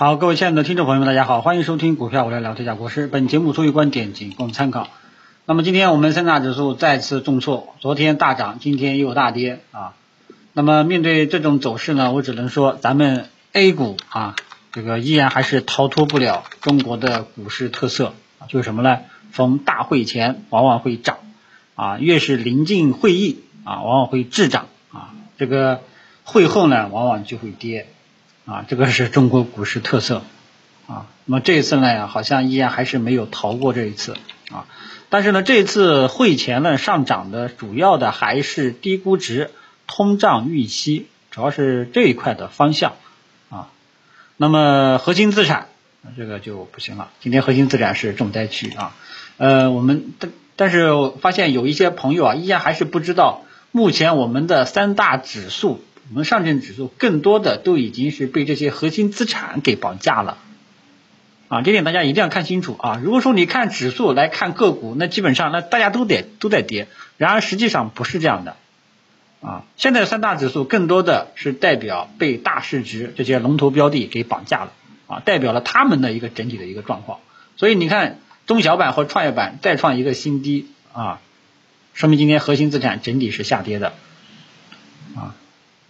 好，各位亲爱的听众朋友们，大家好，欢迎收听股票我来聊天下国师。本节目出于观点仅供参考。那么今天我们三大指数再次重挫，昨天大涨，今天又大跌啊。那么面对这种走势呢，我只能说咱们 A 股啊，这个依然还是逃脱不了中国的股市特色，就是什么呢？逢大会前往往会涨啊，越是临近会议啊，往往会滞涨啊，这个会后呢，往往就会跌。啊，这个是中国股市特色啊。那么这一次呢，好像依然还是没有逃过这一次啊。但是呢，这一次会前呢上涨的主要的还是低估值、通胀预期，主要是这一块的方向啊。那么核心资产这个就不行了，今天核心资产是重灾区啊。呃，我们但但是发现有一些朋友啊，依然还是不知道目前我们的三大指数。我们上证指数更多的都已经是被这些核心资产给绑架了，啊，这点大家一定要看清楚啊！如果说你看指数来看个股，那基本上那大家都得都在跌，然而实际上不是这样的，啊，现在三大指数更多的是代表被大市值这些龙头标的给绑架了，啊，代表了他们的一个整体的一个状况，所以你看中小板和创业板再创一个新低。啊，说明今天核心资产整体是下跌的，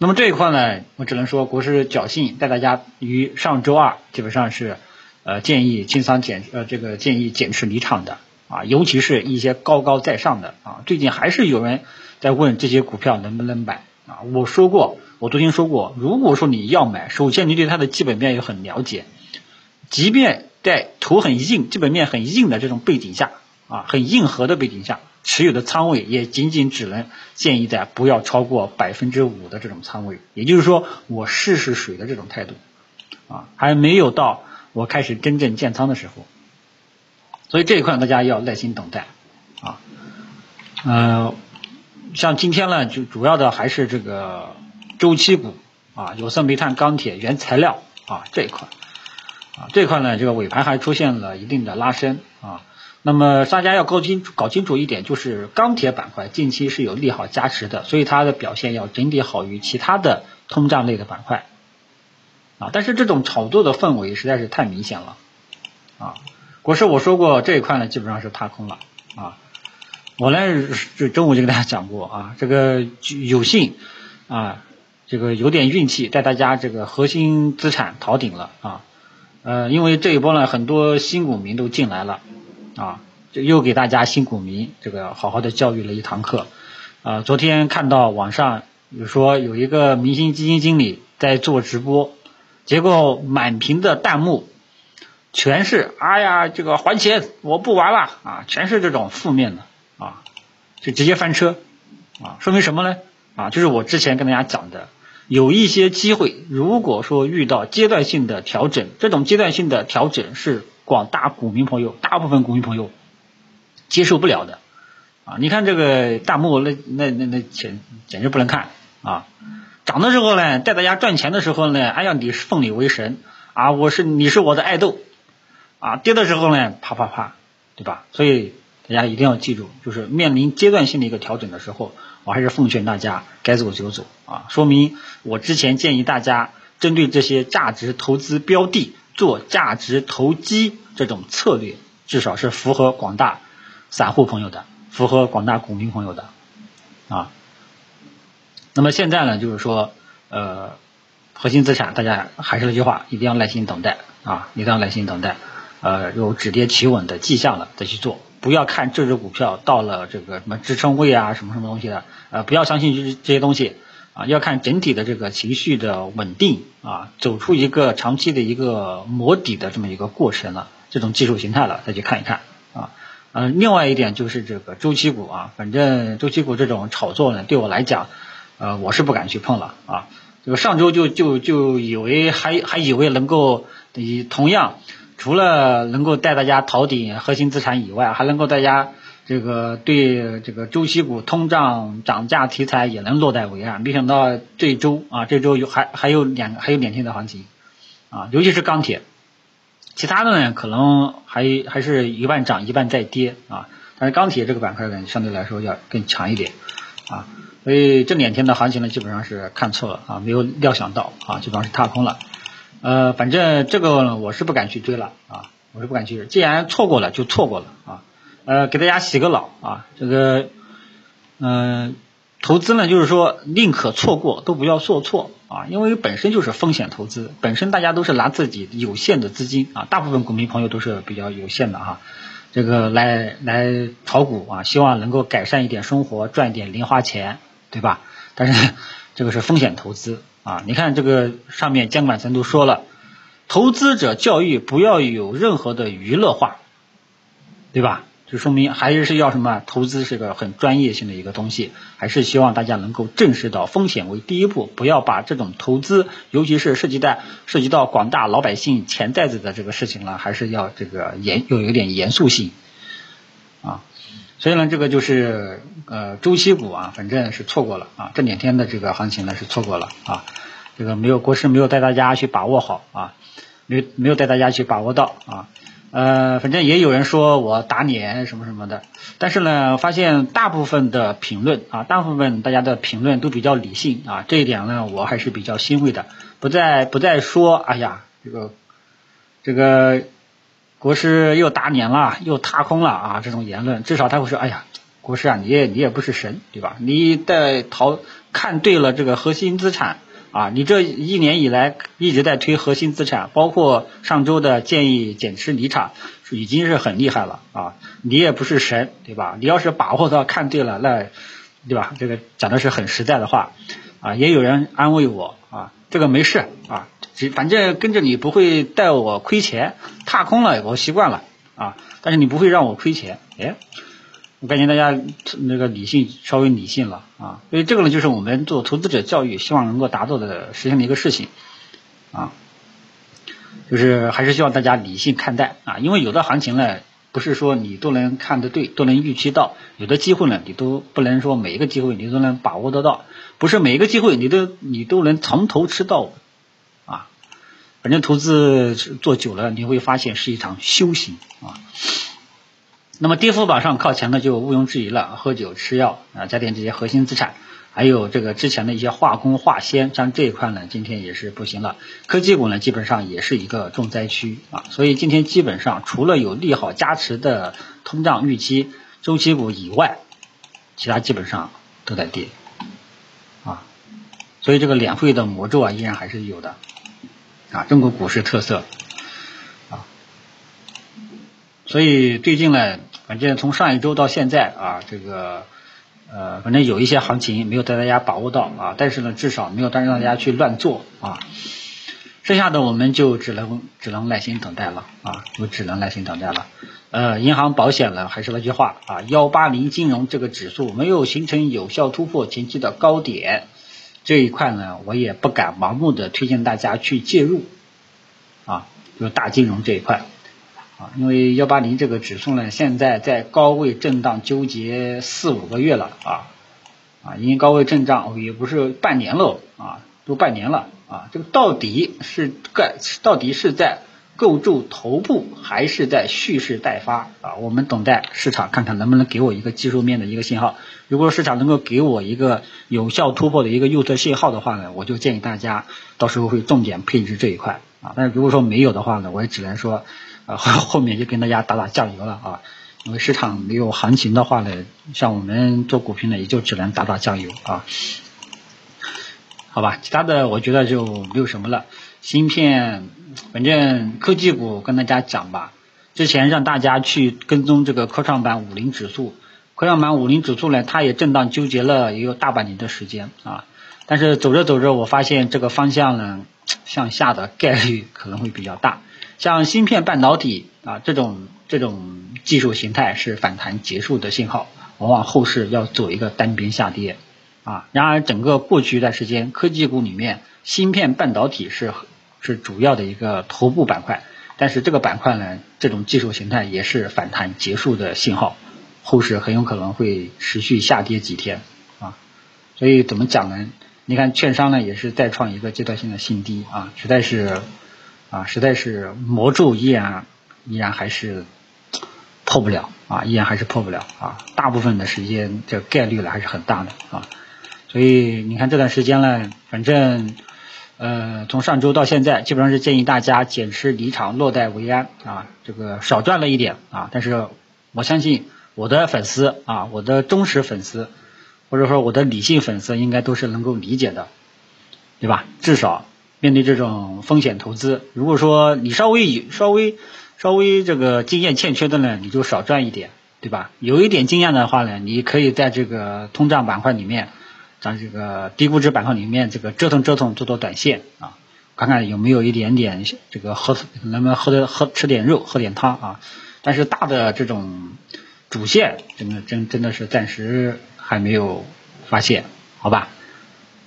那么这一块呢，我只能说国师侥幸带大家于上周二基本上是呃建议清仓减呃这个建议减持离场的啊，尤其是一些高高在上的啊，最近还是有人在问这些股票能不能买啊，我说过，我昨天说过，如果说你要买，首先你对它的基本面也很了解，即便在图很硬、基本面很硬的这种背景下啊，很硬核的背景下。持有的仓位也仅仅只能建议在不要超过百分之五的这种仓位，也就是说我试试水的这种态度。啊，还没有到我开始真正建仓的时候，所以这一块大家要耐心等待。啊。呃，像今天呢，就主要的还是这个周期股啊，有色、煤炭、钢铁、原材料啊这一块啊这块呢，这个尾盘还出现了一定的拉升啊。那么大家要搞清搞清楚一点，就是钢铁板块近期是有利好加持的，所以它的表现要整体好于其他的通胀类的板块啊。但是这种炒作的氛围实在是太明显了啊！国师我说过这一块呢，基本上是踏空了啊。我呢这中午就跟大家讲过啊，这个有幸啊，这个有点运气带大家这个核心资产逃顶了啊。呃，因为这一波呢，很多新股民都进来了。啊，就又给大家新股民这个好好的教育了一堂课。啊，昨天看到网上有说有一个明星基金经理在做直播，结果满屏的弹幕全是“哎呀，这个还钱，我不玩了”啊，全是这种负面的啊，就直接翻车啊，说明什么呢？啊，就是我之前跟大家讲的，有一些机会，如果说遇到阶段性的调整，这种阶段性的调整是。广大股民朋友，大部分股民朋友接受不了的啊！你看这个弹幕，那那那那简简直不能看啊！涨的时候呢，带大家赚钱的时候呢，哎呀，你是奉你为神啊，我是你是我的爱豆啊！跌的时候呢，啪啪啪，对吧？所以大家一定要记住，就是面临阶段性的一个调整的时候，我还是奉劝大家该走就走啊！说明我之前建议大家针对这些价值投资标的。做价值投机这种策略，至少是符合广大散户朋友的，符合广大股民朋友的啊。那么现在呢，就是说，呃，核心资产，大家还是那句话，一定要耐心等待啊，一定要耐心等待，呃，有止跌企稳的迹象了再去做，不要看这只股票到了这个什么支撑位啊，什么什么东西的，呃，不要相信这这些东西。啊，要看整体的这个情绪的稳定啊，走出一个长期的一个磨底的这么一个过程了，这种技术形态了，再去看一看啊。嗯，另外一点就是这个周期股啊，反正周期股这种炒作呢，对我来讲，呃，我是不敢去碰了啊。这个上周就就就以为还还以为能够以同样除了能够带大家逃顶核心资产以外，还能够大家。这个对这个周期股、通胀涨价题材也能落袋为安，没想到这周啊，这周有还还有两还有两天的行情啊，尤其是钢铁，其他的呢可能还还是一半涨一半在跌。啊，但是钢铁这个板块呢相对来说要更强一点。啊，所以这两天的行情呢基本上是看错了啊，没有料想到啊，基本上是踏空了。呃，反正这个我是不敢去追了啊，我是不敢去，既然错过了就错过了啊。呃，给大家洗个脑啊，这个嗯，投资呢就是说宁可错过都不要做错啊，因为本身就是风险投资，本身大家都是拿自己有限的资金啊，大部分股民朋友都是比较有限的哈，这个来来炒股啊，希望能够改善一点生活，赚一点零花钱，对吧？但是这个是风险投资啊，你看这个上面监管层都说了，投资者教育不要有任何的娱乐化，对吧？就说明还是是要什么？投资是个很专业性的一个东西，还是希望大家能够正视到风险为第一步，不要把这种投资，尤其是涉及到涉及到广大老百姓钱袋子的这个事情了，还是要这个严又有点严肃性啊。所以呢，这个就是呃周期股啊，反正是错过了啊，这两天的这个行情呢是错过了啊，这个没有国师没有带大家去把握好啊，没没有带大家去把握到啊。呃，反正也有人说我打脸什么什么的，但是呢，发现大部分的评论啊，大部分大家的评论都比较理性啊，这一点呢，我还是比较欣慰的，不再不再说，哎呀，这个这个国师又打脸了，又踏空了啊，这种言论，至少他会说，哎呀，国师啊，你也你也不是神，对吧？你在淘看对了这个核心资产。啊，你这一年以来一直在推核心资产，包括上周的建议减持离场，已经是很厉害了啊！你也不是神，对吧？你要是把握到看对了，那对吧？这个讲的是很实在的话啊。也有人安慰我啊，这个没事啊，反正跟着你不会带我亏钱，踏空了我习惯了啊，但是你不会让我亏钱，哎。我感觉大家那个理性稍微理性了啊，所以这个呢就是我们做投资者教育希望能够达到的实现的一个事情啊，就是还是希望大家理性看待啊，因为有的行情呢不是说你都能看得对，都能预期到，有的机会呢你都不能说每一个机会你都能把握得到，不是每一个机会你都你都能从头吃到尾啊，反正投资做久了你会发现是一场修行啊。那么跌幅榜上靠前的就毋庸置疑了，喝酒、吃药啊，家电这些核心资产，还有这个之前的一些化工、化纤，像这一块呢，今天也是不行了。科技股呢，基本上也是一个重灾区啊，所以今天基本上除了有利好加持的通胀预期周期股以外，其他基本上都在跌啊，所以这个两会的魔咒啊，依然还是有的啊，中国股市特色啊，所以最近呢。反正从上一周到现在啊，这个呃，反正有一些行情没有带大家把握到啊，但是呢，至少没有带让大家去乱做啊。剩下的我们就只能只能耐心等待了啊，就只能耐心等待了。呃，银行保险呢，还是那句话啊，幺八零金融这个指数没有形成有效突破前期的高点这一块呢，我也不敢盲目的推荐大家去介入啊，就是大金融这一块。啊，因为幺八零这个指数呢，现在在高位震荡纠结四五个月了啊，啊，因为高位震荡也不是半年了啊，都半年了啊，这个到底是盖到底是在构筑头部还是在蓄势待发啊？我们等待市场看看能不能给我一个技术面的一个信号。如果市场能够给我一个有效突破的一个右侧信号的话呢，我就建议大家到时候会重点配置这一块啊。但是如果说没有的话呢，我也只能说。啊，后面就跟大家打打酱油了啊，因为市场没有行情的话呢，像我们做股评呢，也就只能打打酱油啊，好吧，其他的我觉得就没有什么了。芯片，反正科技股跟大家讲吧，之前让大家去跟踪这个科创板五零指数，科创板五零指数呢，它也震荡纠结了也有大半年的时间啊，但是走着走着，我发现这个方向呢，向下的概率可能会比较大。像芯片半导体啊这种这种技术形态是反弹结束的信号，往往后市要走一个单边下跌啊。然而整个过去一段时间，科技股里面芯片半导体是是主要的一个头部板块，但是这个板块呢，这种技术形态也是反弹结束的信号，后市很有可能会持续下跌几天啊。所以怎么讲呢？你看券商呢也是再创一个阶段性的新低啊，实在是。啊，实在是魔咒依然依然还是破不了啊，依然还是破不了啊。大部分的时间这概率呢还是很大的啊，所以你看这段时间呢，反正呃，从上周到现在，基本上是建议大家减持离场，落袋为安啊，这个少赚了一点啊，但是我相信我的粉丝啊，我的忠实粉丝，或者说我的理性粉丝，应该都是能够理解的，对吧？至少面对这种风险投资，如果说你稍微稍微稍微这个经验欠缺的呢，你就少赚一点，对吧？有一点经验的话呢，你可以在这个通胀板块里面。在这个低估值板块里面，这个折腾折腾，做做短线啊，看看有没有一点点这个喝，能不能喝的喝吃点肉，喝点汤啊？但是大的这种主线，真的真真的是暂时还没有发现，好吧？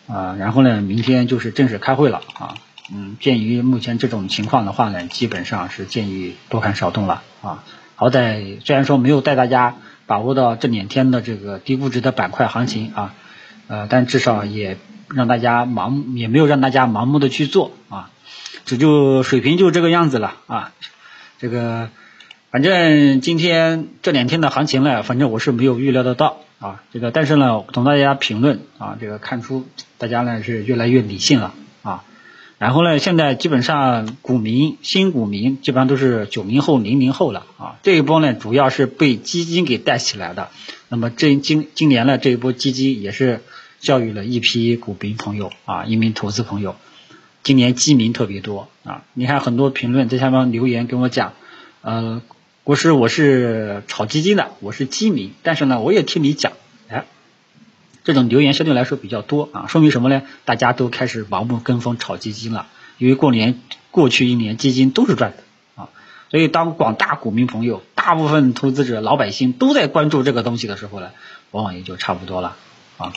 啊，然后呢，明天就是正式开会了啊，嗯，鉴于目前这种情况的话呢，基本上是建议多看少动了啊。好歹虽然说没有带大家把握到这两天的这个低估值的板块行情啊。呃，但至少也让大家盲，也没有让大家盲目的去做啊，这就水平就这个样子了啊。这个反正今天这两天的行情呢，反正我是没有预料得到啊。这个但是呢，从大家评论啊，这个看出大家呢是越来越理性了啊。然后呢，现在基本上股民新股民基本上都是九零后、零零后了啊。这一波呢，主要是被基金给带起来的。那么这今今年呢，这一波基金也是。教育了一批股民朋友啊，一名投资朋友，今年基民特别多啊！你看很多评论在下方留言跟我讲，呃，国师我是炒基金的，我是基民，但是呢，我也听你讲，哎，这种留言相对来说比较多啊，说明什么呢？大家都开始盲目跟风炒基金了，因为过年过去一年基金都是赚的啊，所以当广大股民朋友、大部分投资者、老百姓都在关注这个东西的时候呢，往往也就差不多了啊。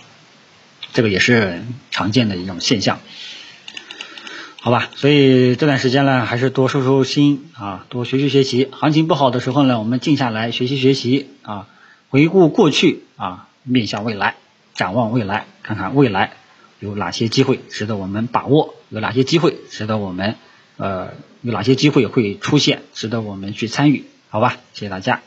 这个也是常见的一种现象，好吧？所以这段时间呢，还是多收收心啊，多学习学习。行情不好的时候呢，我们静下来学习学习啊，回顾过去啊，面向未来，展望未来，看看未来有哪些机会值得我们把握，有哪些机会值得我们呃，有哪些机会会出现，值得我们去参与，好吧？谢谢大家。